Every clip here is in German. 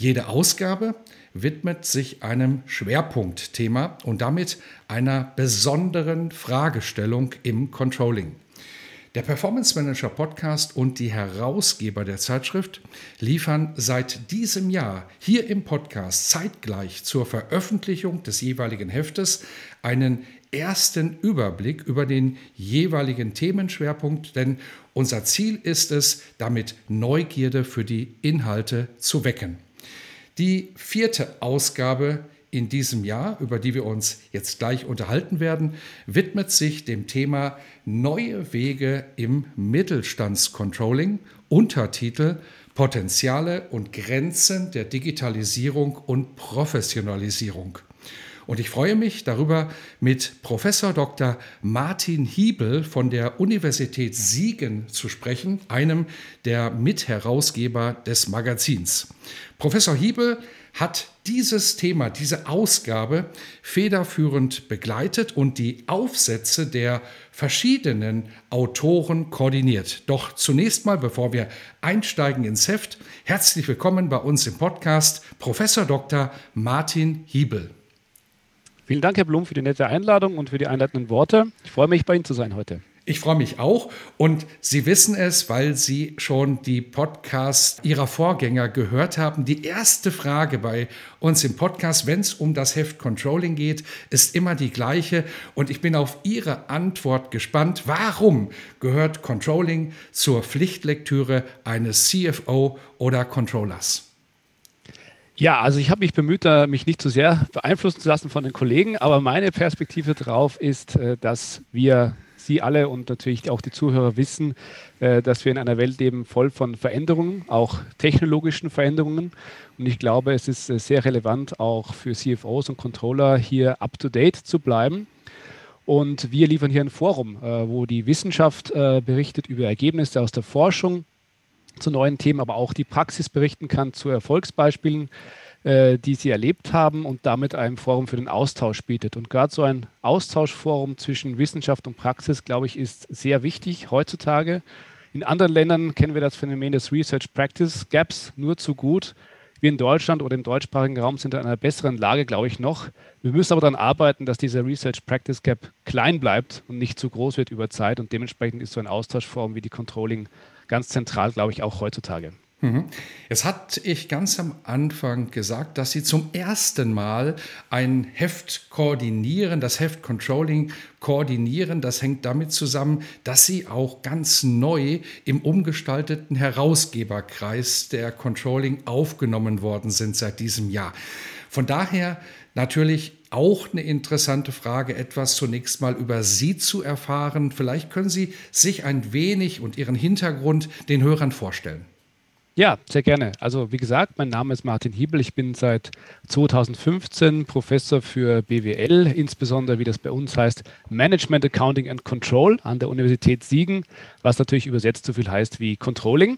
Jede Ausgabe widmet sich einem Schwerpunktthema und damit einer besonderen Fragestellung im Controlling. Der Performance Manager Podcast und die Herausgeber der Zeitschrift liefern seit diesem Jahr hier im Podcast zeitgleich zur Veröffentlichung des jeweiligen Heftes einen ersten Überblick über den jeweiligen Themenschwerpunkt, denn unser Ziel ist es, damit Neugierde für die Inhalte zu wecken. Die vierte Ausgabe in diesem Jahr, über die wir uns jetzt gleich unterhalten werden, widmet sich dem Thema Neue Wege im Mittelstandscontrolling, Untertitel Potenziale und Grenzen der Digitalisierung und Professionalisierung. Und ich freue mich darüber, mit Professor Dr. Martin Hiebel von der Universität Siegen zu sprechen, einem der Mitherausgeber des Magazins. Professor Hiebel hat dieses Thema, diese Ausgabe federführend begleitet und die Aufsätze der verschiedenen Autoren koordiniert. Doch zunächst mal, bevor wir einsteigen ins Heft, herzlich willkommen bei uns im Podcast Professor Dr. Martin Hiebel. Vielen Dank, Herr Blum, für die nette Einladung und für die einleitenden Worte. Ich freue mich, bei Ihnen zu sein heute. Ich freue mich auch und Sie wissen es, weil Sie schon die Podcasts Ihrer Vorgänger gehört haben. Die erste Frage bei uns im Podcast, wenn es um das Heft Controlling geht, ist immer die gleiche und ich bin auf Ihre Antwort gespannt. Warum gehört Controlling zur Pflichtlektüre eines CFO oder Controllers? Ja, also ich habe mich bemüht, mich nicht zu sehr beeinflussen zu lassen von den Kollegen, aber meine Perspektive darauf ist, äh, dass wir Sie alle und natürlich auch die Zuhörer wissen, äh, dass wir in einer Welt leben voll von Veränderungen, auch technologischen Veränderungen. Und ich glaube, es ist äh, sehr relevant auch für CFOs und Controller hier up-to-date zu bleiben. Und wir liefern hier ein Forum, wo die Wissenschaft berichtet über Ergebnisse aus der Forschung zu neuen Themen, aber auch die Praxis berichten kann zu Erfolgsbeispielen, äh, die sie erlebt haben und damit ein Forum für den Austausch bietet. Und gerade so ein Austauschforum zwischen Wissenschaft und Praxis, glaube ich, ist sehr wichtig heutzutage. In anderen Ländern kennen wir das Phänomen des Research Practice Gaps nur zu gut. Wir in Deutschland oder im deutschsprachigen Raum sind in einer besseren Lage, glaube ich, noch. Wir müssen aber daran arbeiten, dass dieser Research Practice Gap klein bleibt und nicht zu groß wird über Zeit. Und dementsprechend ist so ein Austauschforum wie die Controlling ganz zentral, glaube ich, auch heutzutage. Mhm. Jetzt hatte ich ganz am Anfang gesagt, dass Sie zum ersten Mal ein Heft koordinieren, das Heft Controlling koordinieren. Das hängt damit zusammen, dass Sie auch ganz neu im umgestalteten Herausgeberkreis der Controlling aufgenommen worden sind seit diesem Jahr. Von daher natürlich auch eine interessante Frage, etwas zunächst mal über Sie zu erfahren. Vielleicht können Sie sich ein wenig und Ihren Hintergrund den Hörern vorstellen. Ja, sehr gerne. Also wie gesagt, mein Name ist Martin Hiebel. Ich bin seit 2015 Professor für BWL, insbesondere wie das bei uns heißt, Management Accounting and Control an der Universität Siegen, was natürlich übersetzt so viel heißt wie Controlling.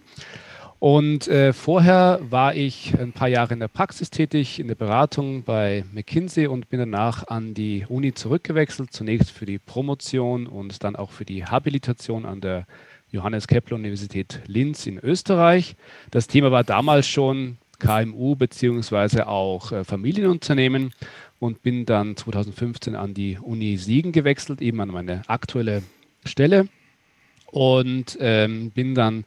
Und äh, vorher war ich ein paar Jahre in der Praxis tätig, in der Beratung bei McKinsey und bin danach an die Uni zurückgewechselt, zunächst für die Promotion und dann auch für die Habilitation an der Johannes Kepler Universität Linz in Österreich. Das Thema war damals schon KMU beziehungsweise auch äh, Familienunternehmen und bin dann 2015 an die Uni Siegen gewechselt, eben an meine aktuelle Stelle und ähm, bin dann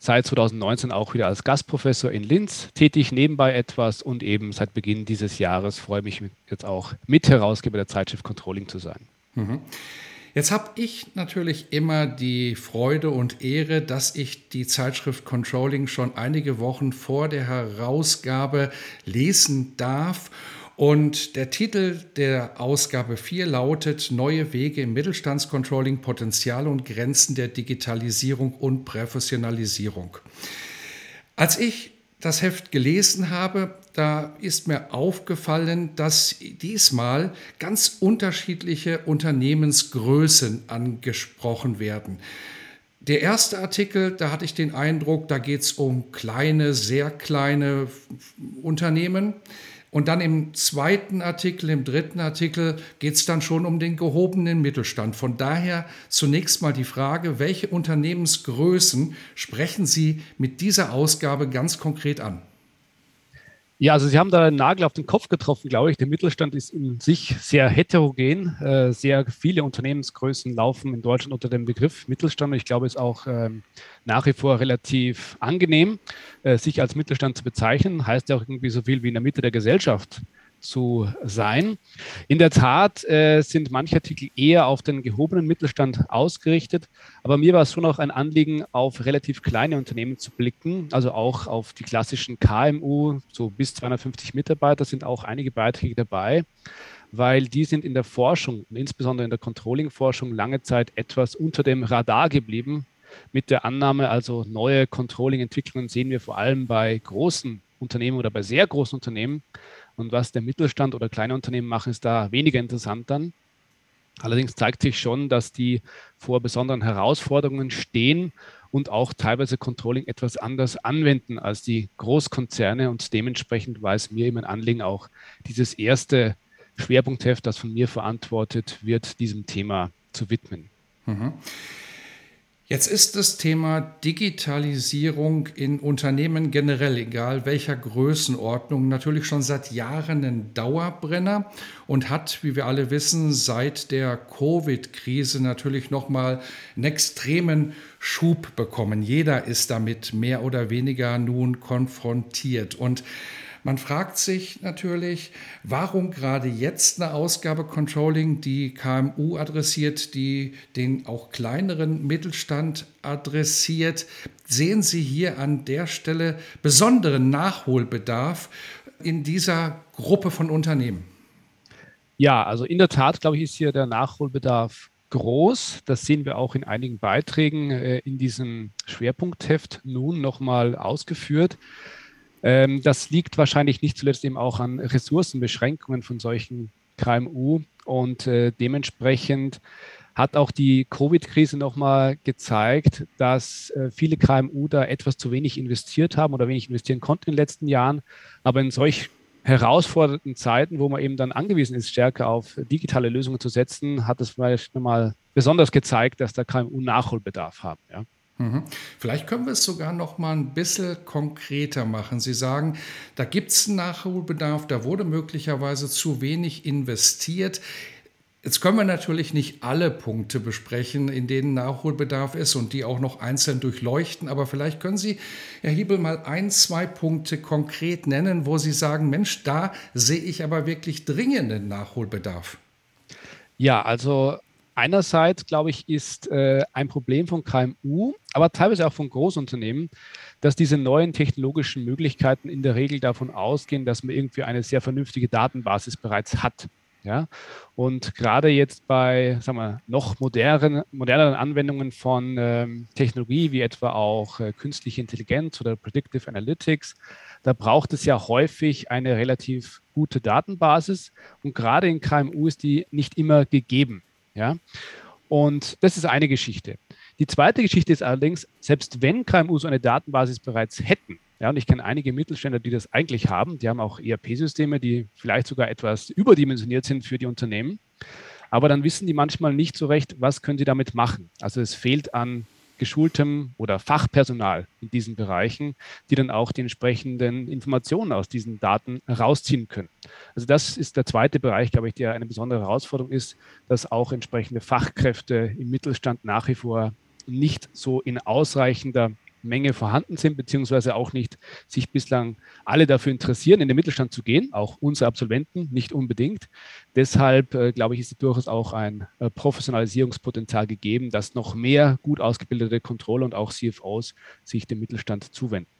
seit 2019 auch wieder als Gastprofessor in Linz tätig, nebenbei etwas und eben seit Beginn dieses Jahres freue ich mich jetzt auch Mitherausgeber der Zeitschrift Controlling zu sein. Mhm. Jetzt habe ich natürlich immer die Freude und Ehre, dass ich die Zeitschrift Controlling schon einige Wochen vor der Herausgabe lesen darf. Und der Titel der Ausgabe 4 lautet Neue Wege im Mittelstandscontrolling, Potenziale und Grenzen der Digitalisierung und Professionalisierung. Als ich das Heft gelesen habe, da ist mir aufgefallen, dass diesmal ganz unterschiedliche Unternehmensgrößen angesprochen werden. Der erste Artikel, da hatte ich den Eindruck, da geht es um kleine, sehr kleine Unternehmen. Und dann im zweiten Artikel, im dritten Artikel geht es dann schon um den gehobenen Mittelstand. Von daher zunächst mal die Frage, welche Unternehmensgrößen sprechen Sie mit dieser Ausgabe ganz konkret an? Ja, also Sie haben da einen Nagel auf den Kopf getroffen, glaube ich. Der Mittelstand ist in sich sehr heterogen. Äh, sehr viele Unternehmensgrößen laufen in Deutschland unter dem Begriff Mittelstand. Ich glaube, es ist auch ähm, nach wie vor relativ angenehm, äh, sich als Mittelstand zu bezeichnen. Heißt ja auch irgendwie so viel wie in der Mitte der Gesellschaft zu sein. In der Tat äh, sind manche Artikel eher auf den gehobenen Mittelstand ausgerichtet, aber mir war es schon auch ein Anliegen, auf relativ kleine Unternehmen zu blicken, also auch auf die klassischen KMU, so bis 250 Mitarbeiter sind auch einige Beiträge dabei, weil die sind in der Forschung und insbesondere in der Controlling-Forschung lange Zeit etwas unter dem Radar geblieben. Mit der Annahme, also neue Controlling-Entwicklungen sehen wir vor allem bei großen Unternehmen oder bei sehr großen Unternehmen. Und was der Mittelstand oder kleine Unternehmen machen, ist da weniger interessant dann. Allerdings zeigt sich schon, dass die vor besonderen Herausforderungen stehen und auch teilweise Controlling etwas anders anwenden als die Großkonzerne. Und dementsprechend war es mir immer ein Anliegen, auch dieses erste Schwerpunktheft, das von mir verantwortet wird, diesem Thema zu widmen. Mhm. Jetzt ist das Thema Digitalisierung in Unternehmen generell, egal welcher Größenordnung, natürlich schon seit Jahren ein Dauerbrenner und hat, wie wir alle wissen, seit der Covid-Krise natürlich nochmal einen extremen Schub bekommen. Jeder ist damit mehr oder weniger nun konfrontiert. Und man fragt sich natürlich, warum gerade jetzt eine Ausgabe Controlling, die KMU adressiert, die den auch kleineren Mittelstand adressiert. Sehen Sie hier an der Stelle besonderen Nachholbedarf in dieser Gruppe von Unternehmen? Ja, also in der Tat, glaube ich, ist hier der Nachholbedarf groß. Das sehen wir auch in einigen Beiträgen äh, in diesem Schwerpunktheft nun nochmal ausgeführt. Ähm, das liegt wahrscheinlich nicht zuletzt eben auch an Ressourcenbeschränkungen von solchen KMU und äh, dementsprechend hat auch die Covid-Krise nochmal gezeigt, dass äh, viele KMU da etwas zu wenig investiert haben oder wenig investieren konnten in den letzten Jahren. Aber in solch herausfordernden Zeiten, wo man eben dann angewiesen ist, stärker auf digitale Lösungen zu setzen, hat es vielleicht nochmal besonders gezeigt, dass da KMU Nachholbedarf haben. Ja. Mhm. Vielleicht können wir es sogar noch mal ein bisschen konkreter machen. Sie sagen, da gibt es einen Nachholbedarf, da wurde möglicherweise zu wenig investiert. Jetzt können wir natürlich nicht alle Punkte besprechen, in denen Nachholbedarf ist und die auch noch einzeln durchleuchten, aber vielleicht können Sie, Herr Hiebel, mal ein, zwei Punkte konkret nennen, wo Sie sagen, Mensch, da sehe ich aber wirklich dringenden Nachholbedarf. Ja, also einerseits, glaube ich, ist äh, ein Problem von KMU, aber teilweise auch von Großunternehmen, dass diese neuen technologischen Möglichkeiten in der Regel davon ausgehen, dass man irgendwie eine sehr vernünftige Datenbasis bereits hat. Ja? Und gerade jetzt bei sagen wir, noch moderneren, moderneren Anwendungen von ähm, Technologie, wie etwa auch äh, künstliche Intelligenz oder Predictive Analytics, da braucht es ja häufig eine relativ gute Datenbasis. Und gerade in KMU ist die nicht immer gegeben. Ja? Und das ist eine Geschichte. Die zweite Geschichte ist allerdings, selbst wenn KMU so eine Datenbasis bereits hätten, ja, und ich kenne einige Mittelständler, die das eigentlich haben, die haben auch ERP-Systeme, die vielleicht sogar etwas überdimensioniert sind für die Unternehmen, aber dann wissen die manchmal nicht so recht, was können sie damit machen. Also es fehlt an geschultem oder Fachpersonal in diesen Bereichen, die dann auch die entsprechenden Informationen aus diesen Daten herausziehen können. Also das ist der zweite Bereich, glaube ich, der eine besondere Herausforderung ist, dass auch entsprechende Fachkräfte im Mittelstand nach wie vor nicht so in ausreichender Menge vorhanden sind, beziehungsweise auch nicht sich bislang alle dafür interessieren, in den Mittelstand zu gehen, auch unsere Absolventen nicht unbedingt. Deshalb äh, glaube ich, ist durchaus auch ein äh, Professionalisierungspotenzial gegeben, dass noch mehr gut ausgebildete Controller und auch CFOs sich dem Mittelstand zuwenden.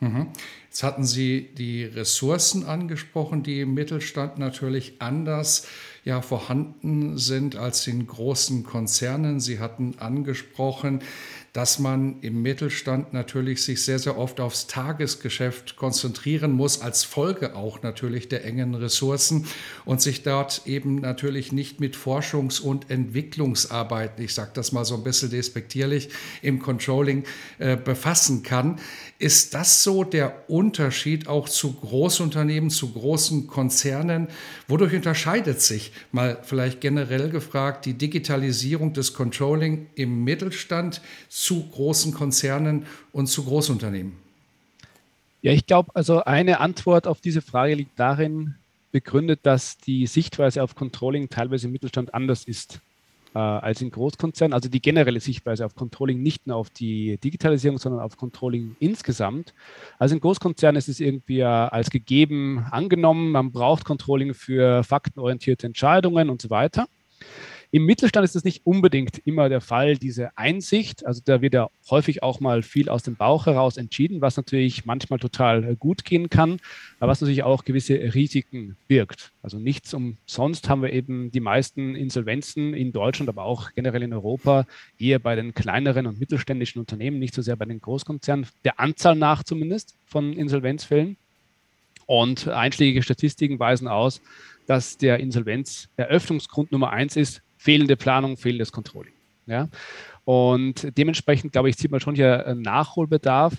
Mhm. Jetzt hatten Sie die Ressourcen angesprochen, die im Mittelstand natürlich anders ja, vorhanden sind als in großen Konzernen. Sie hatten angesprochen, dass man im Mittelstand natürlich sich sehr, sehr oft aufs Tagesgeschäft konzentrieren muss, als Folge auch natürlich der engen Ressourcen und sich dort eben natürlich nicht mit Forschungs- und Entwicklungsarbeiten, ich sage das mal so ein bisschen despektierlich, im Controlling äh, befassen kann. Ist das so der Unterschied auch zu Großunternehmen, zu großen Konzernen? Wodurch unterscheidet sich, mal vielleicht generell gefragt, die Digitalisierung des Controlling im Mittelstand zu großen Konzernen und zu Großunternehmen? Ja, ich glaube, also eine Antwort auf diese Frage liegt darin begründet, dass die Sichtweise auf Controlling teilweise im Mittelstand anders ist äh, als in Großkonzernen. Also die generelle Sichtweise auf Controlling, nicht nur auf die Digitalisierung, sondern auf Controlling insgesamt. Also in Großkonzernen ist es irgendwie als gegeben angenommen, man braucht Controlling für faktenorientierte Entscheidungen und so weiter. Im Mittelstand ist das nicht unbedingt immer der Fall, diese Einsicht. Also da wird ja häufig auch mal viel aus dem Bauch heraus entschieden, was natürlich manchmal total äh, gut gehen kann, aber was natürlich auch gewisse Risiken birgt. Also nichts umsonst haben wir eben die meisten Insolvenzen in Deutschland, aber auch generell in Europa eher bei den kleineren und mittelständischen Unternehmen, nicht so sehr bei den Großkonzernen, der Anzahl nach zumindest von Insolvenzfällen. Und einschlägige Statistiken weisen aus, dass der Insolvenzeröffnungsgrund Nummer eins ist, fehlende Planung, fehlendes Controlling. Ja? Und dementsprechend, glaube ich, sieht man schon hier einen Nachholbedarf.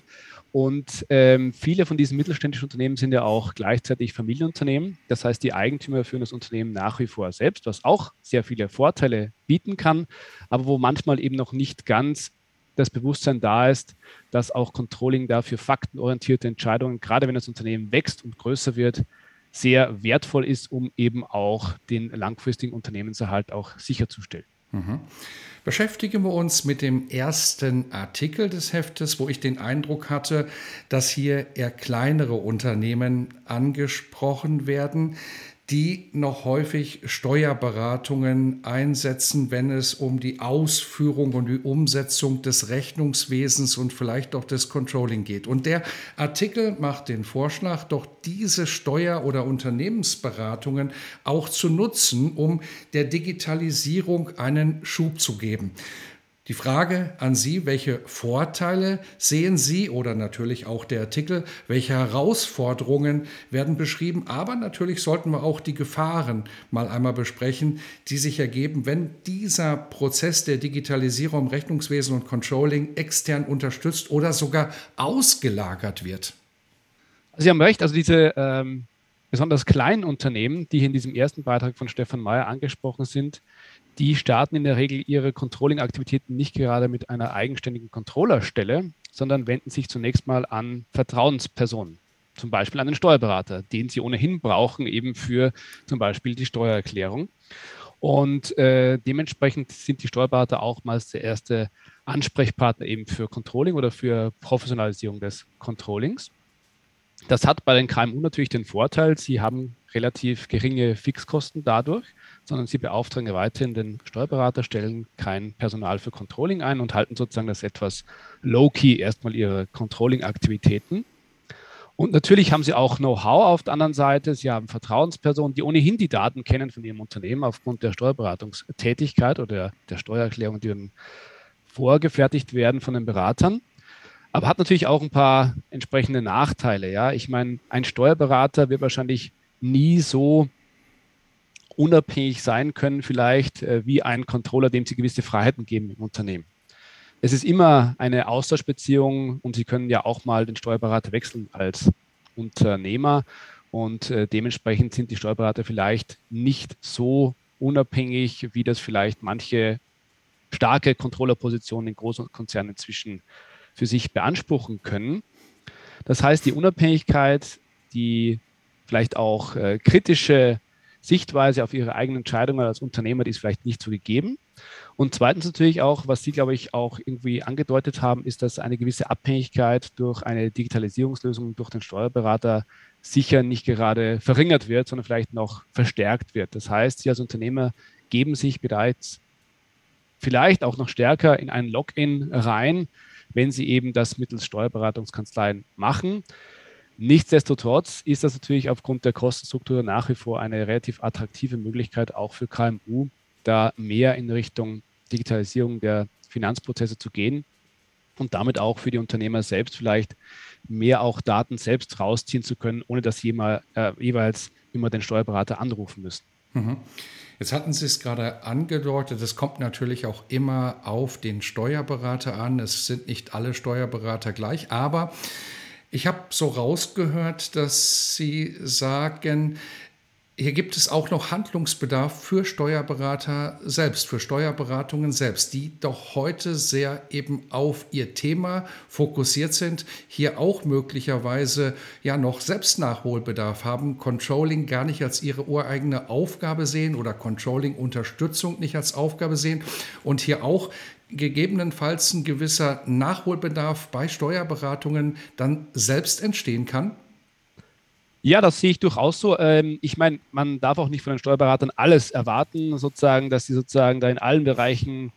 Und ähm, viele von diesen mittelständischen Unternehmen sind ja auch gleichzeitig Familienunternehmen. Das heißt, die Eigentümer führen das Unternehmen nach wie vor selbst, was auch sehr viele Vorteile bieten kann, aber wo manchmal eben noch nicht ganz das Bewusstsein da ist, dass auch Controlling dafür faktenorientierte Entscheidungen, gerade wenn das Unternehmen wächst und größer wird, sehr wertvoll ist, um eben auch den langfristigen Unternehmenserhalt auch sicherzustellen. Mhm. Beschäftigen wir uns mit dem ersten Artikel des Heftes, wo ich den Eindruck hatte, dass hier eher kleinere Unternehmen angesprochen werden, die noch häufig Steuerberatungen einsetzen, wenn es um die Ausführung und die Umsetzung des Rechnungswesens und vielleicht auch des Controlling geht. Und der Artikel macht den Vorschlag, doch diese Steuer- oder Unternehmensberatungen auch zu nutzen, um der Digitalisierung einen Schub zu geben. Die Frage an Sie, welche Vorteile sehen Sie oder natürlich auch der Artikel, welche Herausforderungen werden beschrieben, aber natürlich sollten wir auch die Gefahren mal einmal besprechen, die sich ergeben, wenn dieser Prozess der Digitalisierung Rechnungswesen und Controlling extern unterstützt oder sogar ausgelagert wird. Sie haben recht, also diese ähm, besonders kleinen Unternehmen, die in diesem ersten Beitrag von Stefan Mayer angesprochen sind, die starten in der Regel ihre Controlling-Aktivitäten nicht gerade mit einer eigenständigen Controllerstelle, sondern wenden sich zunächst mal an Vertrauenspersonen, zum Beispiel an den Steuerberater, den sie ohnehin brauchen, eben für zum Beispiel die Steuererklärung. Und äh, dementsprechend sind die Steuerberater auch meist der erste Ansprechpartner eben für Controlling oder für Professionalisierung des Controllings. Das hat bei den KMU natürlich den Vorteil, sie haben relativ geringe Fixkosten dadurch sondern sie beauftragen weiterhin den Steuerberater, stellen kein Personal für Controlling ein und halten sozusagen das etwas low-key erstmal ihre Controlling-Aktivitäten. Und natürlich haben sie auch Know-how auf der anderen Seite. Sie haben Vertrauenspersonen, die ohnehin die Daten kennen von ihrem Unternehmen aufgrund der Steuerberatungstätigkeit oder der Steuererklärung, die dann vorgefertigt werden von den Beratern. Aber hat natürlich auch ein paar entsprechende Nachteile. Ja, ich meine, ein Steuerberater wird wahrscheinlich nie so unabhängig sein können, vielleicht äh, wie ein Controller, dem Sie gewisse Freiheiten geben im Unternehmen. Es ist immer eine Austauschbeziehung und Sie können ja auch mal den Steuerberater wechseln als Unternehmer und äh, dementsprechend sind die Steuerberater vielleicht nicht so unabhängig, wie das vielleicht manche starke Controllerpositionen in großen Konzernen inzwischen für sich beanspruchen können. Das heißt, die Unabhängigkeit, die vielleicht auch äh, kritische Sichtweise auf ihre eigenen Entscheidungen als Unternehmer, die ist vielleicht nicht so gegeben. Und zweitens natürlich auch, was Sie, glaube ich, auch irgendwie angedeutet haben, ist, dass eine gewisse Abhängigkeit durch eine Digitalisierungslösung durch den Steuerberater sicher nicht gerade verringert wird, sondern vielleicht noch verstärkt wird. Das heißt, Sie als Unternehmer geben sich bereits vielleicht auch noch stärker in ein Login rein, wenn Sie eben das mittels Steuerberatungskanzleien machen. Nichtsdestotrotz ist das natürlich aufgrund der Kostenstruktur nach wie vor eine relativ attraktive Möglichkeit auch für KMU, da mehr in Richtung Digitalisierung der Finanzprozesse zu gehen und damit auch für die Unternehmer selbst vielleicht mehr auch Daten selbst rausziehen zu können, ohne dass sie immer, äh, jeweils immer den Steuerberater anrufen müssen. Mhm. Jetzt hatten Sie es gerade angedeutet, es kommt natürlich auch immer auf den Steuerberater an. Es sind nicht alle Steuerberater gleich, aber ich habe so rausgehört, dass Sie sagen, hier gibt es auch noch Handlungsbedarf für Steuerberater selbst, für Steuerberatungen selbst, die doch heute sehr eben auf ihr Thema fokussiert sind, hier auch möglicherweise ja noch Selbstnachholbedarf haben, Controlling gar nicht als ihre ureigene Aufgabe sehen oder Controlling-Unterstützung nicht als Aufgabe sehen und hier auch gegebenenfalls ein gewisser Nachholbedarf bei Steuerberatungen dann selbst entstehen kann? Ja, das sehe ich durchaus so. Ähm, ich meine, man darf auch nicht von den Steuerberatern alles erwarten, sozusagen, dass sie sozusagen da in allen Bereichen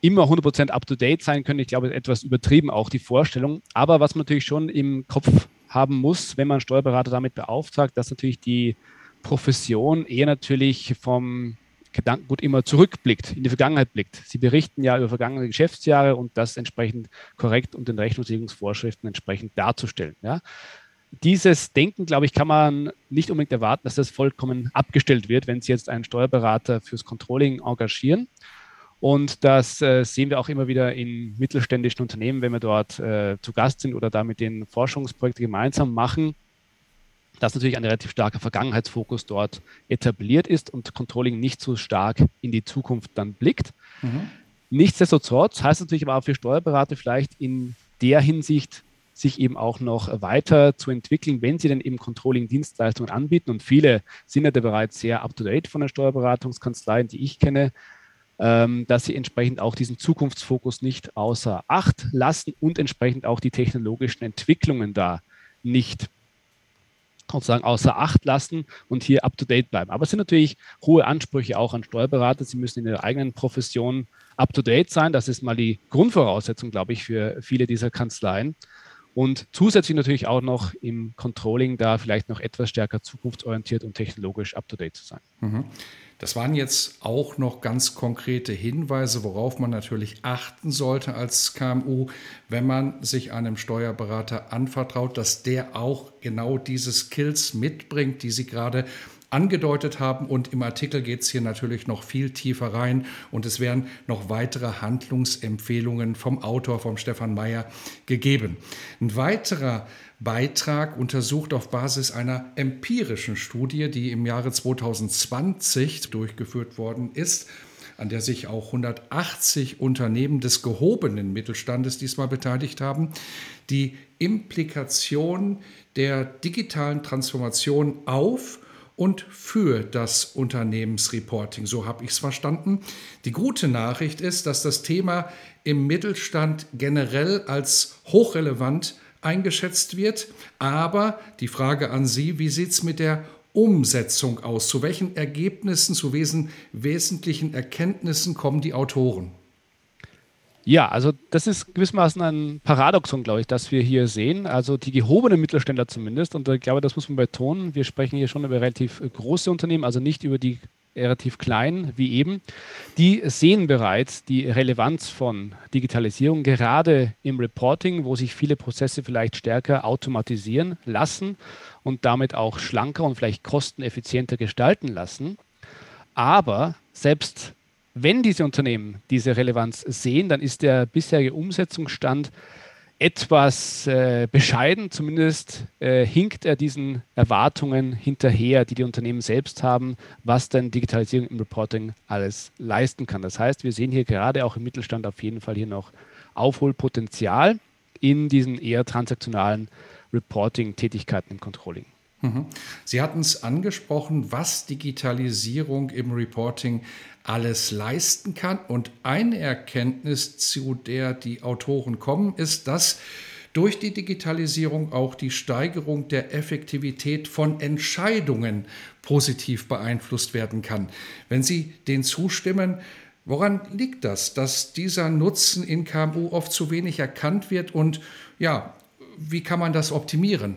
immer 100% up-to-date sein können. Ich glaube, etwas übertrieben auch die Vorstellung. Aber was man natürlich schon im Kopf haben muss, wenn man Steuerberater damit beauftragt, dass natürlich die Profession eher natürlich vom Gedankengut immer zurückblickt, in die Vergangenheit blickt. Sie berichten ja über vergangene Geschäftsjahre und das entsprechend korrekt und den Rechnungslegungsvorschriften entsprechend darzustellen. Ja. Dieses Denken, glaube ich, kann man nicht unbedingt erwarten, dass das vollkommen abgestellt wird, wenn Sie jetzt einen Steuerberater fürs Controlling engagieren. Und das äh, sehen wir auch immer wieder in mittelständischen Unternehmen, wenn wir dort äh, zu Gast sind oder da mit den Forschungsprojekten gemeinsam machen dass natürlich ein relativ starker Vergangenheitsfokus dort etabliert ist und Controlling nicht so stark in die Zukunft dann blickt. Mhm. Nichtsdestotrotz heißt es natürlich aber auch für Steuerberater vielleicht in der Hinsicht, sich eben auch noch weiter zu entwickeln, wenn sie dann eben Controlling-Dienstleistungen anbieten. Und viele sind ja da bereits sehr up-to-date von den Steuerberatungskanzleien, die ich kenne, ähm, dass sie entsprechend auch diesen Zukunftsfokus nicht außer Acht lassen und entsprechend auch die technologischen Entwicklungen da nicht sozusagen außer Acht lassen und hier up-to-date bleiben. Aber es sind natürlich hohe Ansprüche auch an Steuerberater. Sie müssen in ihrer eigenen Profession up-to-date sein. Das ist mal die Grundvoraussetzung, glaube ich, für viele dieser Kanzleien. Und zusätzlich natürlich auch noch im Controlling da vielleicht noch etwas stärker zukunftsorientiert und technologisch up-to-date zu sein. Mhm. Das waren jetzt auch noch ganz konkrete Hinweise, worauf man natürlich achten sollte als KMU, wenn man sich einem Steuerberater anvertraut, dass der auch genau diese Skills mitbringt, die Sie gerade angedeutet haben. Und im Artikel geht es hier natürlich noch viel tiefer rein und es werden noch weitere Handlungsempfehlungen vom Autor, vom Stefan Meyer, gegeben. Ein weiterer Beitrag untersucht auf Basis einer empirischen Studie, die im Jahre 2020 durchgeführt worden ist, an der sich auch 180 Unternehmen des gehobenen Mittelstandes diesmal beteiligt haben, die Implikation der digitalen Transformation auf und für das Unternehmensreporting. So habe ich es verstanden. Die gute Nachricht ist, dass das Thema im Mittelstand generell als hochrelevant eingeschätzt wird. Aber die Frage an Sie, wie sieht es mit der Umsetzung aus? Zu welchen Ergebnissen, zu wesen, wesentlichen Erkenntnissen kommen die Autoren? Ja, also das ist gewissermaßen ein Paradoxon, glaube ich, das wir hier sehen. Also die gehobenen Mittelständler zumindest, und ich glaube, das muss man betonen, wir sprechen hier schon über relativ große Unternehmen, also nicht über die relativ klein wie eben, die sehen bereits die Relevanz von Digitalisierung, gerade im Reporting, wo sich viele Prozesse vielleicht stärker automatisieren lassen und damit auch schlanker und vielleicht kosteneffizienter gestalten lassen. Aber selbst wenn diese Unternehmen diese Relevanz sehen, dann ist der bisherige Umsetzungsstand etwas äh, bescheiden, zumindest äh, hinkt er diesen Erwartungen hinterher, die die Unternehmen selbst haben, was denn Digitalisierung im Reporting alles leisten kann. Das heißt, wir sehen hier gerade auch im Mittelstand auf jeden Fall hier noch Aufholpotenzial in diesen eher transaktionalen Reporting-Tätigkeiten im Controlling. Mhm. Sie hatten es angesprochen, was Digitalisierung im Reporting alles leisten kann. Und eine Erkenntnis, zu der die Autoren kommen, ist, dass durch die Digitalisierung auch die Steigerung der Effektivität von Entscheidungen positiv beeinflusst werden kann. Wenn Sie den zustimmen, woran liegt das, dass dieser Nutzen in KMU oft zu wenig erkannt wird und ja, wie kann man das optimieren?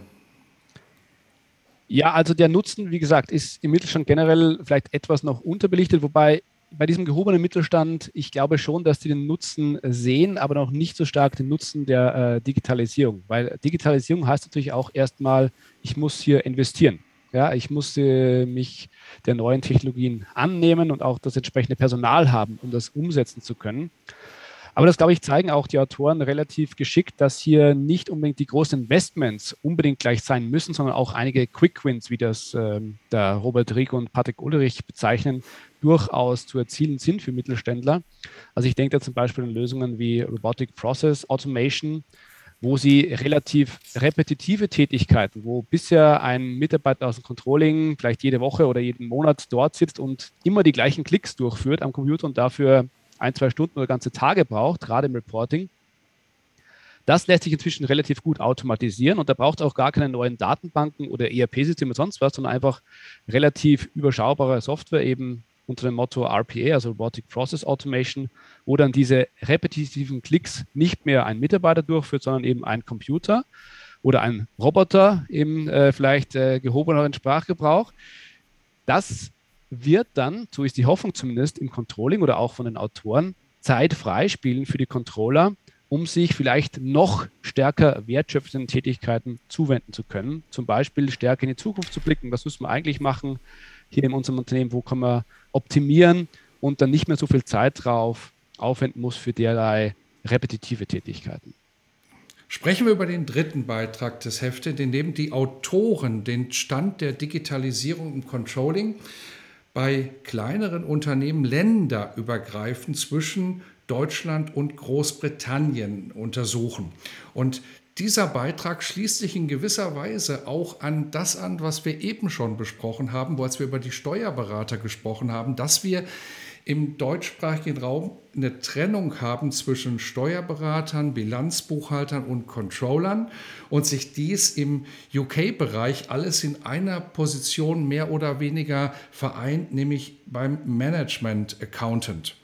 Ja, also der Nutzen, wie gesagt, ist im Mittelstand generell vielleicht etwas noch unterbelichtet, wobei bei diesem gehobenen Mittelstand, ich glaube schon, dass die den Nutzen sehen, aber noch nicht so stark den Nutzen der äh, Digitalisierung. Weil Digitalisierung heißt natürlich auch erstmal, ich muss hier investieren. Ja, ich muss äh, mich der neuen Technologien annehmen und auch das entsprechende Personal haben, um das umsetzen zu können. Aber das, glaube ich, zeigen auch die Autoren relativ geschickt, dass hier nicht unbedingt die großen Investments unbedingt gleich sein müssen, sondern auch einige Quick Wins, wie das ähm, der Robert Rico und Patrick Ulrich bezeichnen, durchaus zu erzielen sind für Mittelständler. Also ich denke da zum Beispiel an Lösungen wie Robotic Process Automation, wo sie relativ repetitive Tätigkeiten, wo bisher ein Mitarbeiter aus dem Controlling vielleicht jede Woche oder jeden Monat dort sitzt und immer die gleichen Klicks durchführt am Computer und dafür ein, zwei Stunden oder ganze Tage braucht, gerade im Reporting. Das lässt sich inzwischen relativ gut automatisieren und da braucht es auch gar keine neuen Datenbanken oder ERP-Systeme sonst was, sondern einfach relativ überschaubare Software eben unter dem Motto RPA, also Robotic Process Automation, wo dann diese repetitiven Klicks nicht mehr ein Mitarbeiter durchführt, sondern eben ein Computer oder ein Roboter im äh, vielleicht äh, gehobeneren Sprachgebrauch. Das wird dann, so ist die Hoffnung zumindest im Controlling oder auch von den Autoren, Zeit freispielen für die Controller, um sich vielleicht noch stärker wertschöpfenden Tätigkeiten zuwenden zu können. Zum Beispiel stärker in die Zukunft zu blicken. Was müssen wir eigentlich machen hier in unserem Unternehmen? Wo können wir optimieren und dann nicht mehr so viel Zeit drauf aufwenden muss für derlei repetitive Tätigkeiten? Sprechen wir über den dritten Beitrag des Heftes, in dem die Autoren den Stand der Digitalisierung im Controlling bei kleineren Unternehmen länderübergreifend zwischen Deutschland und Großbritannien untersuchen. Und dieser Beitrag schließt sich in gewisser Weise auch an das an, was wir eben schon besprochen haben, wo als wir über die Steuerberater gesprochen haben, dass wir im deutschsprachigen Raum eine Trennung haben zwischen Steuerberatern, Bilanzbuchhaltern und Controllern und sich dies im UK-Bereich alles in einer Position mehr oder weniger vereint, nämlich beim Management Accountant.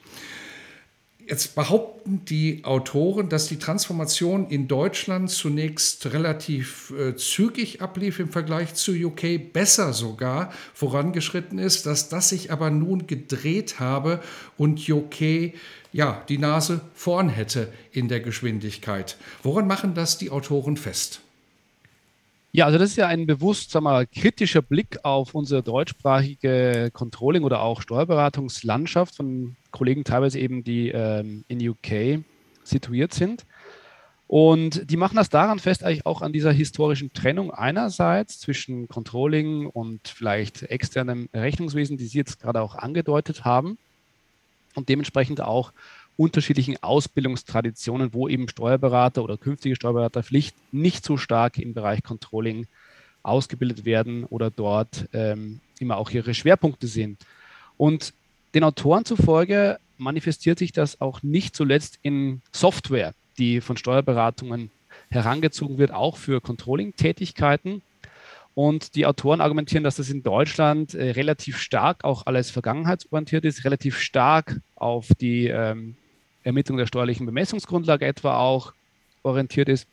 Jetzt behaupten die Autoren, dass die Transformation in Deutschland zunächst relativ äh, zügig ablief im Vergleich zu UK, besser sogar vorangeschritten ist, dass das sich aber nun gedreht habe und UK ja die Nase vorn hätte in der Geschwindigkeit. Woran machen das die Autoren fest? Ja, also das ist ja ein bewusst, sagen wir, kritischer Blick auf unsere deutschsprachige Controlling oder auch Steuerberatungslandschaft von Kollegen teilweise eben, die ähm, in UK situiert sind. Und die machen das daran fest, eigentlich auch an dieser historischen Trennung einerseits zwischen Controlling und vielleicht externem Rechnungswesen, die Sie jetzt gerade auch angedeutet haben, und dementsprechend auch unterschiedlichen Ausbildungstraditionen, wo eben Steuerberater oder künftige Steuerberaterpflicht nicht so stark im Bereich Controlling ausgebildet werden oder dort ähm, immer auch ihre Schwerpunkte sehen. Und den Autoren zufolge manifestiert sich das auch nicht zuletzt in Software, die von Steuerberatungen herangezogen wird, auch für Controlling-Tätigkeiten. Und die Autoren argumentieren, dass das in Deutschland äh, relativ stark auch alles vergangenheitsorientiert ist, relativ stark auf die ähm, Ermittlung der steuerlichen Bemessungsgrundlage etwa auch orientiert ist.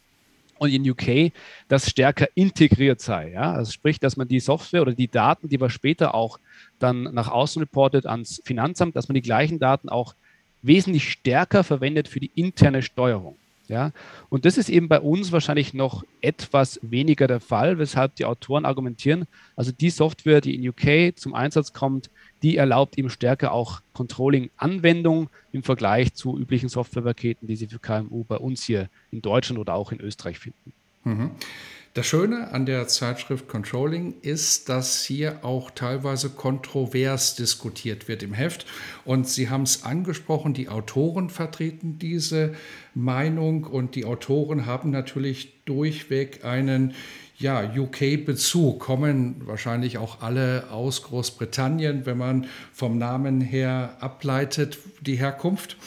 Und in UK das stärker integriert sei. Ja? Also sprich, dass man die Software oder die Daten, die man später auch dann nach außen reportet ans Finanzamt, dass man die gleichen Daten auch wesentlich stärker verwendet für die interne Steuerung. Ja? Und das ist eben bei uns wahrscheinlich noch etwas weniger der Fall, weshalb die Autoren argumentieren, also die Software, die in UK zum Einsatz kommt, die erlaubt eben stärker auch Controlling-Anwendung im Vergleich zu üblichen Softwarepaketen, die Sie für KMU bei uns hier in Deutschland oder auch in Österreich finden. Mhm. Das Schöne an der Zeitschrift Controlling ist, dass hier auch teilweise kontrovers diskutiert wird im Heft. Und Sie haben es angesprochen, die Autoren vertreten diese Meinung und die Autoren haben natürlich durchweg einen ja, UK-Bezug, kommen wahrscheinlich auch alle aus Großbritannien, wenn man vom Namen her ableitet, die Herkunft.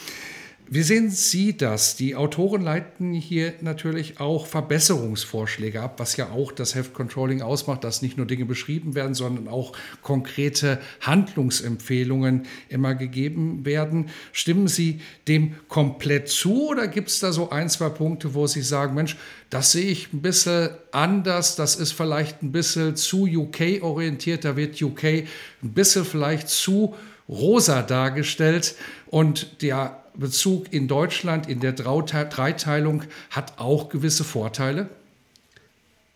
Wie sehen Sie das? Die Autoren leiten hier natürlich auch Verbesserungsvorschläge ab, was ja auch das Heft Controlling ausmacht, dass nicht nur Dinge beschrieben werden, sondern auch konkrete Handlungsempfehlungen immer gegeben werden. Stimmen Sie dem komplett zu oder gibt es da so ein, zwei Punkte, wo Sie sagen, Mensch, das sehe ich ein bisschen anders, das ist vielleicht ein bisschen zu UK-orientiert, da wird UK ein bisschen vielleicht zu rosa dargestellt und der Bezug in Deutschland in der Dreiteilung hat auch gewisse Vorteile?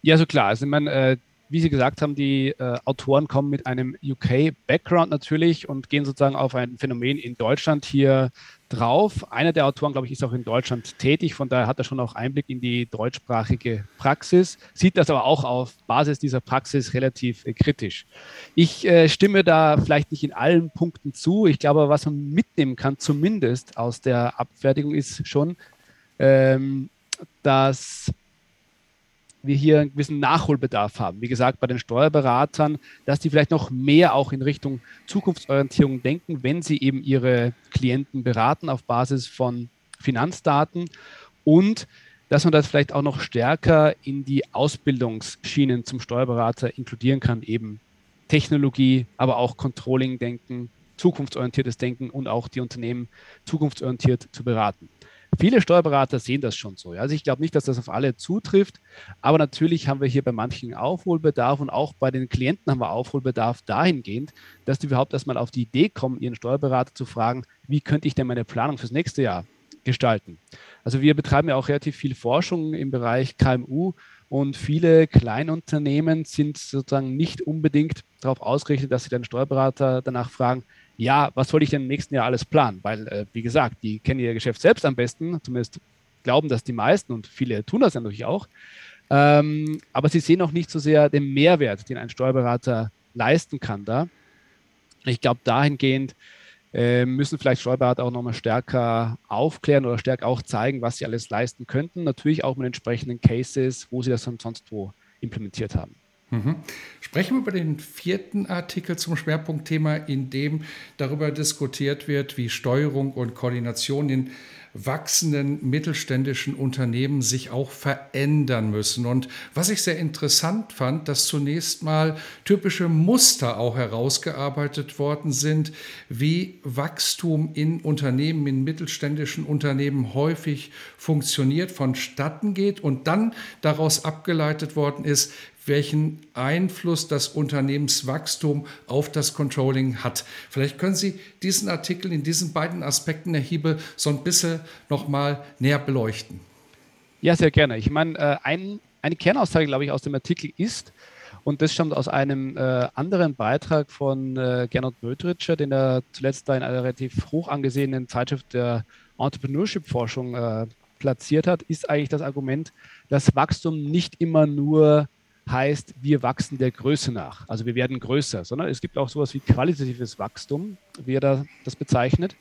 Ja, so klar. Also man, äh, wie Sie gesagt haben, die äh, Autoren kommen mit einem UK-Background natürlich und gehen sozusagen auf ein Phänomen in Deutschland hier drauf. Einer der Autoren, glaube ich, ist auch in Deutschland tätig, von daher hat er schon auch Einblick in die deutschsprachige Praxis, sieht das aber auch auf Basis dieser Praxis relativ äh, kritisch. Ich äh, stimme da vielleicht nicht in allen Punkten zu. Ich glaube, was man mitnehmen kann, zumindest aus der Abfertigung, ist schon, ähm, dass wir hier einen gewissen Nachholbedarf haben. Wie gesagt, bei den Steuerberatern, dass die vielleicht noch mehr auch in Richtung Zukunftsorientierung denken, wenn sie eben ihre Klienten beraten auf Basis von Finanzdaten und dass man das vielleicht auch noch stärker in die Ausbildungsschienen zum Steuerberater inkludieren kann, eben Technologie, aber auch Controlling-Denken, zukunftsorientiertes Denken und auch die Unternehmen zukunftsorientiert zu beraten. Viele Steuerberater sehen das schon so. Also ich glaube nicht, dass das auf alle zutrifft, aber natürlich haben wir hier bei manchen Aufholbedarf und auch bei den Klienten haben wir Aufholbedarf dahingehend, dass die überhaupt erstmal auf die Idee kommen, ihren Steuerberater zu fragen, wie könnte ich denn meine Planung fürs nächste Jahr gestalten. Also wir betreiben ja auch relativ viel Forschung im Bereich KMU und viele Kleinunternehmen sind sozusagen nicht unbedingt darauf ausgerichtet, dass sie den Steuerberater danach fragen, ja, was soll ich denn im nächsten Jahr alles planen? Weil, äh, wie gesagt, die kennen ihr Geschäft selbst am besten, zumindest glauben das die meisten und viele tun das ja natürlich auch. Ähm, aber sie sehen auch nicht so sehr den Mehrwert, den ein Steuerberater leisten kann da. Ich glaube, dahingehend äh, müssen vielleicht Steuerberater auch nochmal stärker aufklären oder stärker auch zeigen, was sie alles leisten könnten. Natürlich auch mit entsprechenden Cases, wo sie das sonst wo implementiert haben. Mhm. Sprechen wir über den vierten Artikel zum Schwerpunktthema, in dem darüber diskutiert wird, wie Steuerung und Koordination in wachsenden mittelständischen Unternehmen sich auch verändern müssen. Und was ich sehr interessant fand, dass zunächst mal typische Muster auch herausgearbeitet worden sind, wie Wachstum in Unternehmen, in mittelständischen Unternehmen häufig funktioniert, vonstatten geht und dann daraus abgeleitet worden ist, welchen Einfluss das Unternehmenswachstum auf das Controlling hat. Vielleicht können Sie diesen Artikel in diesen beiden Aspekten, Herr Hiebe, so ein bisschen nochmal näher beleuchten. Ja, sehr gerne. Ich meine, äh, ein, eine Kernaussage, glaube ich, aus dem Artikel ist, und das stammt aus einem äh, anderen Beitrag von äh, Gernot Bödritscher, den er zuletzt da in einer relativ hoch angesehenen Zeitschrift der Entrepreneurship-Forschung äh, platziert hat, ist eigentlich das Argument, dass Wachstum nicht immer nur heißt, wir wachsen der Größe nach. Also wir werden größer, sondern es gibt auch sowas wie qualitatives Wachstum, wie er da das bezeichnet.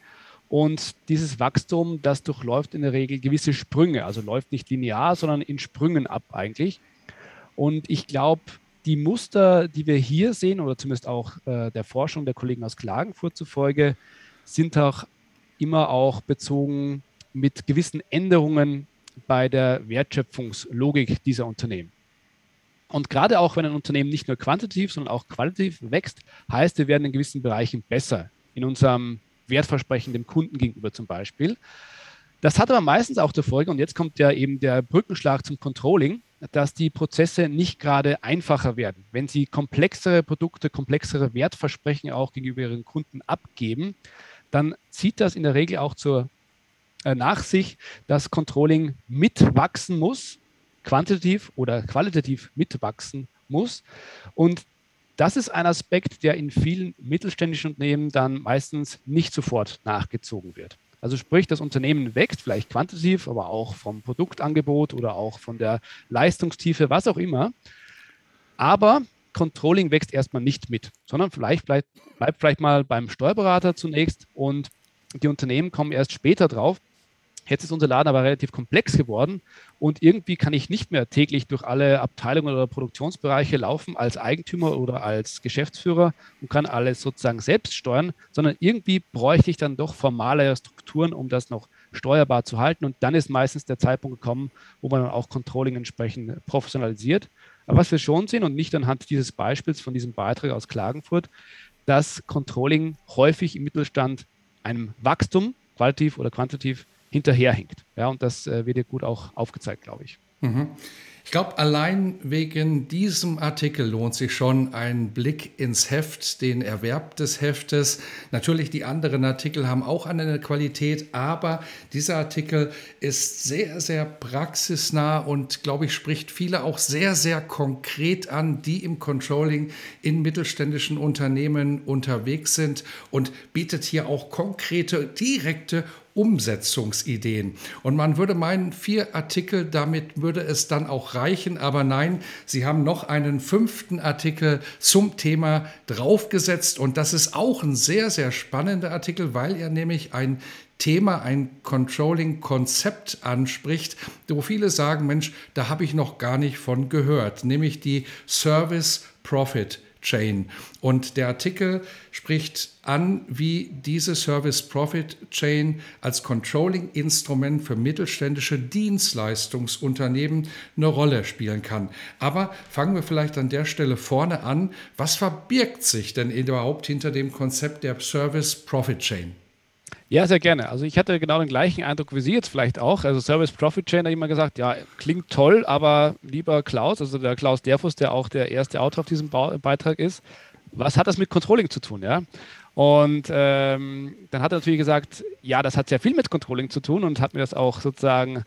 Und dieses Wachstum, das durchläuft in der Regel gewisse Sprünge, also läuft nicht linear, sondern in Sprüngen ab eigentlich. Und ich glaube, die Muster, die wir hier sehen, oder zumindest auch äh, der Forschung der Kollegen aus Klagenfurt zufolge, sind auch immer auch bezogen mit gewissen Änderungen bei der Wertschöpfungslogik dieser Unternehmen. Und gerade auch, wenn ein Unternehmen nicht nur quantitativ, sondern auch qualitativ wächst, heißt, wir werden in gewissen Bereichen besser. In unserem Wertversprechen dem Kunden gegenüber zum Beispiel. Das hat aber meistens auch zur Folge, und jetzt kommt ja eben der Brückenschlag zum Controlling, dass die Prozesse nicht gerade einfacher werden. Wenn sie komplexere Produkte, komplexere Wertversprechen auch gegenüber ihren Kunden abgeben, dann zieht das in der Regel auch zur, äh, nach sich, dass Controlling mitwachsen muss quantitativ oder qualitativ mitwachsen muss. Und das ist ein Aspekt, der in vielen mittelständischen Unternehmen dann meistens nicht sofort nachgezogen wird. Also sprich, das Unternehmen wächst vielleicht quantitativ, aber auch vom Produktangebot oder auch von der Leistungstiefe, was auch immer. Aber Controlling wächst erstmal nicht mit, sondern vielleicht bleibt, bleibt vielleicht mal beim Steuerberater zunächst und die Unternehmen kommen erst später drauf. Jetzt ist unser Laden aber relativ komplex geworden und irgendwie kann ich nicht mehr täglich durch alle Abteilungen oder Produktionsbereiche laufen als Eigentümer oder als Geschäftsführer und kann alles sozusagen selbst steuern, sondern irgendwie bräuchte ich dann doch formale Strukturen, um das noch steuerbar zu halten. Und dann ist meistens der Zeitpunkt gekommen, wo man dann auch Controlling entsprechend professionalisiert. Aber was wir schon sehen und nicht anhand dieses Beispiels von diesem Beitrag aus Klagenfurt, dass Controlling häufig im Mittelstand einem Wachstum, qualitativ oder quantitativ, hinterherhinkt. Ja, und das äh, wird dir gut auch aufgezeigt, glaube ich. Mhm. Ich glaube, allein wegen diesem Artikel lohnt sich schon ein Blick ins Heft, den Erwerb des Heftes. Natürlich, die anderen Artikel haben auch eine Qualität, aber dieser Artikel ist sehr, sehr praxisnah und, glaube ich, spricht viele auch sehr, sehr konkret an, die im Controlling in mittelständischen Unternehmen unterwegs sind und bietet hier auch konkrete, direkte Umsetzungsideen. Und man würde meinen, vier Artikel, damit würde es dann auch reichen. Aber nein, Sie haben noch einen fünften Artikel zum Thema draufgesetzt. Und das ist auch ein sehr, sehr spannender Artikel, weil er nämlich ein Thema, ein Controlling-Konzept anspricht, wo viele sagen, Mensch, da habe ich noch gar nicht von gehört, nämlich die Service Profit Chain. Und der Artikel spricht an, wie diese Service Profit Chain als Controlling-Instrument für mittelständische Dienstleistungsunternehmen eine Rolle spielen kann. Aber fangen wir vielleicht an der Stelle vorne an. Was verbirgt sich denn überhaupt hinter dem Konzept der Service Profit Chain? Ja, sehr gerne. Also ich hatte genau den gleichen Eindruck wie Sie jetzt vielleicht auch. Also Service Profit Chain, ich immer gesagt, ja, klingt toll, aber lieber Klaus, also der Klaus Derfus, der auch der erste Autor auf diesem Beitrag ist, was hat das mit Controlling zu tun, ja? Und ähm, dann hat er natürlich gesagt, ja, das hat sehr viel mit Controlling zu tun und hat mir das auch sozusagen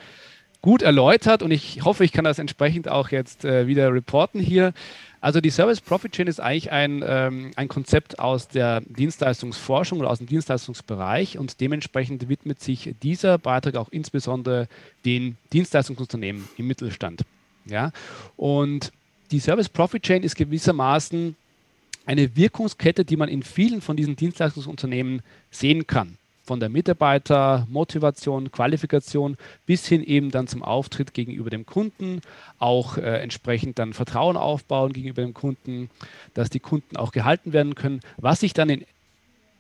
gut erläutert und ich hoffe, ich kann das entsprechend auch jetzt äh, wieder reporten hier. Also die Service Profit Chain ist eigentlich ein, ähm, ein Konzept aus der Dienstleistungsforschung oder aus dem Dienstleistungsbereich und dementsprechend widmet sich dieser Beitrag auch insbesondere den Dienstleistungsunternehmen im Mittelstand. Ja? Und die Service Profit Chain ist gewissermaßen eine Wirkungskette, die man in vielen von diesen Dienstleistungsunternehmen sehen kann von der Mitarbeitermotivation, Qualifikation bis hin eben dann zum Auftritt gegenüber dem Kunden, auch äh, entsprechend dann Vertrauen aufbauen gegenüber dem Kunden, dass die Kunden auch gehalten werden können, was sich dann im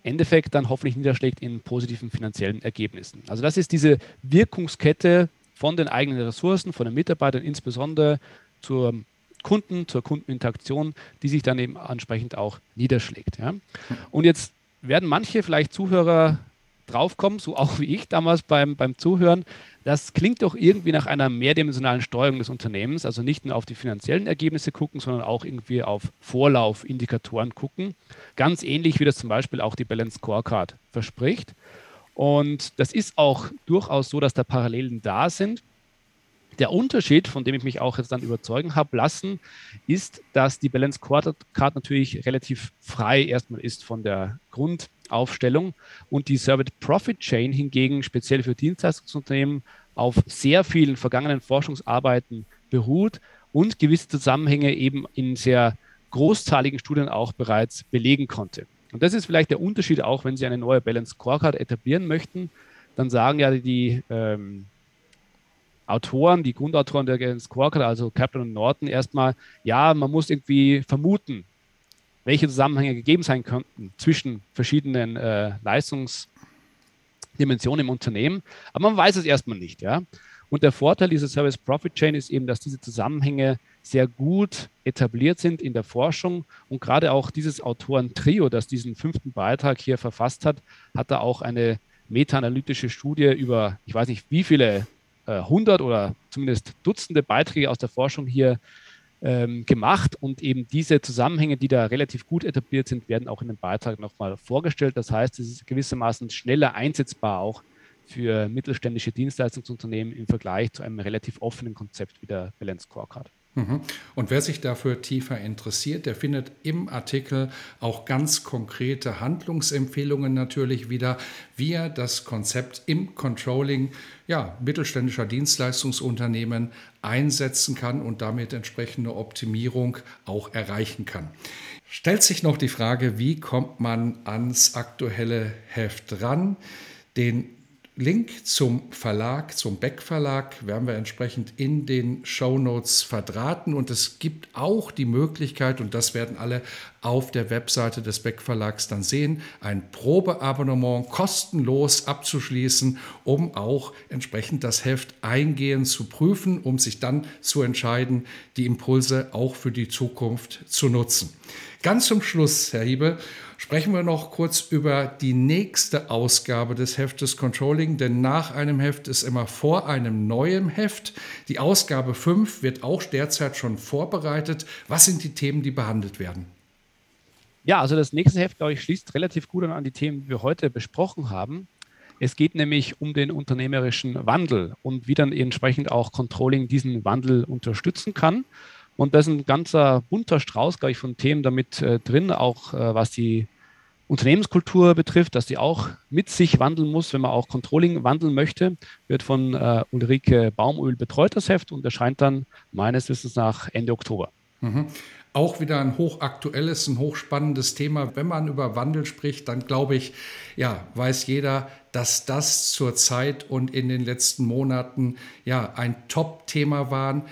Endeffekt dann hoffentlich niederschlägt in positiven finanziellen Ergebnissen. Also das ist diese Wirkungskette von den eigenen Ressourcen, von den Mitarbeitern insbesondere zur Kunden, zur Kundeninteraktion, die sich dann eben entsprechend auch niederschlägt. Ja. Und jetzt werden manche vielleicht Zuhörer draufkommen, so auch wie ich damals beim, beim Zuhören, das klingt doch irgendwie nach einer mehrdimensionalen Steuerung des Unternehmens, also nicht nur auf die finanziellen Ergebnisse gucken, sondern auch irgendwie auf Vorlaufindikatoren gucken. Ganz ähnlich wie das zum Beispiel auch die Balance Scorecard verspricht. Und das ist auch durchaus so, dass da Parallelen da sind. Der Unterschied, von dem ich mich auch jetzt dann überzeugen habe lassen, ist, dass die Balance Scorecard natürlich relativ frei erstmal ist von der Grund- Aufstellung und die Service Profit Chain hingegen speziell für Dienstleistungsunternehmen auf sehr vielen vergangenen Forschungsarbeiten beruht und gewisse Zusammenhänge eben in sehr großzahligen Studien auch bereits belegen konnte. Und das ist vielleicht der Unterschied auch, wenn Sie eine neue Balance Scorecard etablieren möchten, dann sagen ja die ähm, Autoren, die Grundautoren der Balance Scorecard, also Kaplan und Norton erstmal, ja, man muss irgendwie vermuten, welche Zusammenhänge gegeben sein könnten zwischen verschiedenen äh, Leistungsdimensionen im Unternehmen. Aber man weiß es erstmal nicht. Ja? Und der Vorteil dieser Service Profit Chain ist eben, dass diese Zusammenhänge sehr gut etabliert sind in der Forschung. Und gerade auch dieses Autoren-Trio, das diesen fünften Beitrag hier verfasst hat, hat da auch eine meta-analytische Studie über, ich weiß nicht wie viele, äh, hundert äh, oder zumindest Dutzende Beiträge aus der Forschung hier ähm, gemacht und eben diese Zusammenhänge, die da relativ gut etabliert sind, werden auch in dem Beitrag nochmal vorgestellt. Das heißt, es ist gewissermaßen schneller einsetzbar auch für mittelständische Dienstleistungsunternehmen im Vergleich zu einem relativ offenen Konzept wie der Balance Scorecard. Mhm. Und wer sich dafür tiefer interessiert, der findet im Artikel auch ganz konkrete Handlungsempfehlungen natürlich wieder, wie er das Konzept im Controlling ja, mittelständischer Dienstleistungsunternehmen einsetzen kann und damit entsprechende Optimierung auch erreichen kann. Stellt sich noch die Frage, wie kommt man ans aktuelle Heft ran? Den Link zum Verlag, zum Beck Verlag, werden wir entsprechend in den Show Notes verdrahten. Und es gibt auch die Möglichkeit, und das werden alle auf der Webseite des Beck Verlags dann sehen, ein Probeabonnement kostenlos abzuschließen, um auch entsprechend das Heft eingehend zu prüfen, um sich dann zu entscheiden, die Impulse auch für die Zukunft zu nutzen. Ganz zum Schluss, Herr Hiebe, sprechen wir noch kurz über die nächste Ausgabe des Heftes Controlling, denn nach einem Heft ist immer vor einem neuen Heft. Die Ausgabe 5 wird auch derzeit schon vorbereitet. Was sind die Themen, die behandelt werden? Ja, also das nächste Heft, glaube ich, schließt relativ gut an die Themen, die wir heute besprochen haben. Es geht nämlich um den unternehmerischen Wandel und wie dann entsprechend auch Controlling diesen Wandel unterstützen kann. Und da ist ein ganzer bunter Strauß, glaube ich, von Themen damit äh, drin, auch äh, was die Unternehmenskultur betrifft, dass die auch mit sich wandeln muss, wenn man auch Controlling wandeln möchte, wird von äh, Ulrike Baumöl betreut, das Heft, und erscheint dann meines Wissens nach Ende Oktober. Mhm. Auch wieder ein hochaktuelles, ein hochspannendes Thema. Wenn man über Wandel spricht, dann glaube ich, ja, weiß jeder, dass das zurzeit und in den letzten Monaten ja ein Top-Thema war.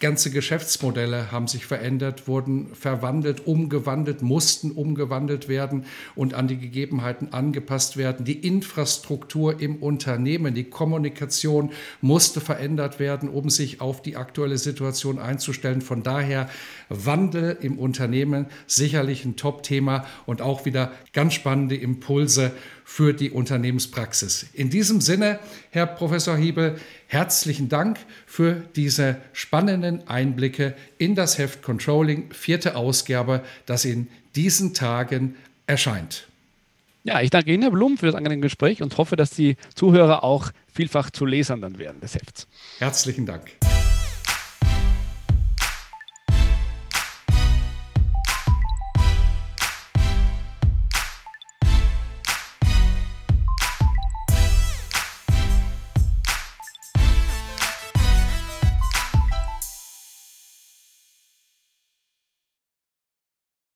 Ganze Geschäftsmodelle haben sich verändert, wurden verwandelt, umgewandelt, mussten umgewandelt werden und an die Gegebenheiten angepasst werden. Die Infrastruktur im Unternehmen, die Kommunikation musste verändert werden, um sich auf die aktuelle Situation einzustellen. Von daher Wandel im Unternehmen sicherlich ein Top-Thema und auch wieder ganz spannende Impulse für die Unternehmenspraxis. In diesem Sinne, Herr Professor Hiebel, herzlichen Dank für diese spannenden Einblicke in das Heft Controlling, vierte Ausgabe, das in diesen Tagen erscheint. Ja, ich danke Ihnen, Herr Blum, für das angenehme Gespräch und hoffe, dass die Zuhörer auch vielfach zu Lesern dann werden des Hefts. Herzlichen Dank.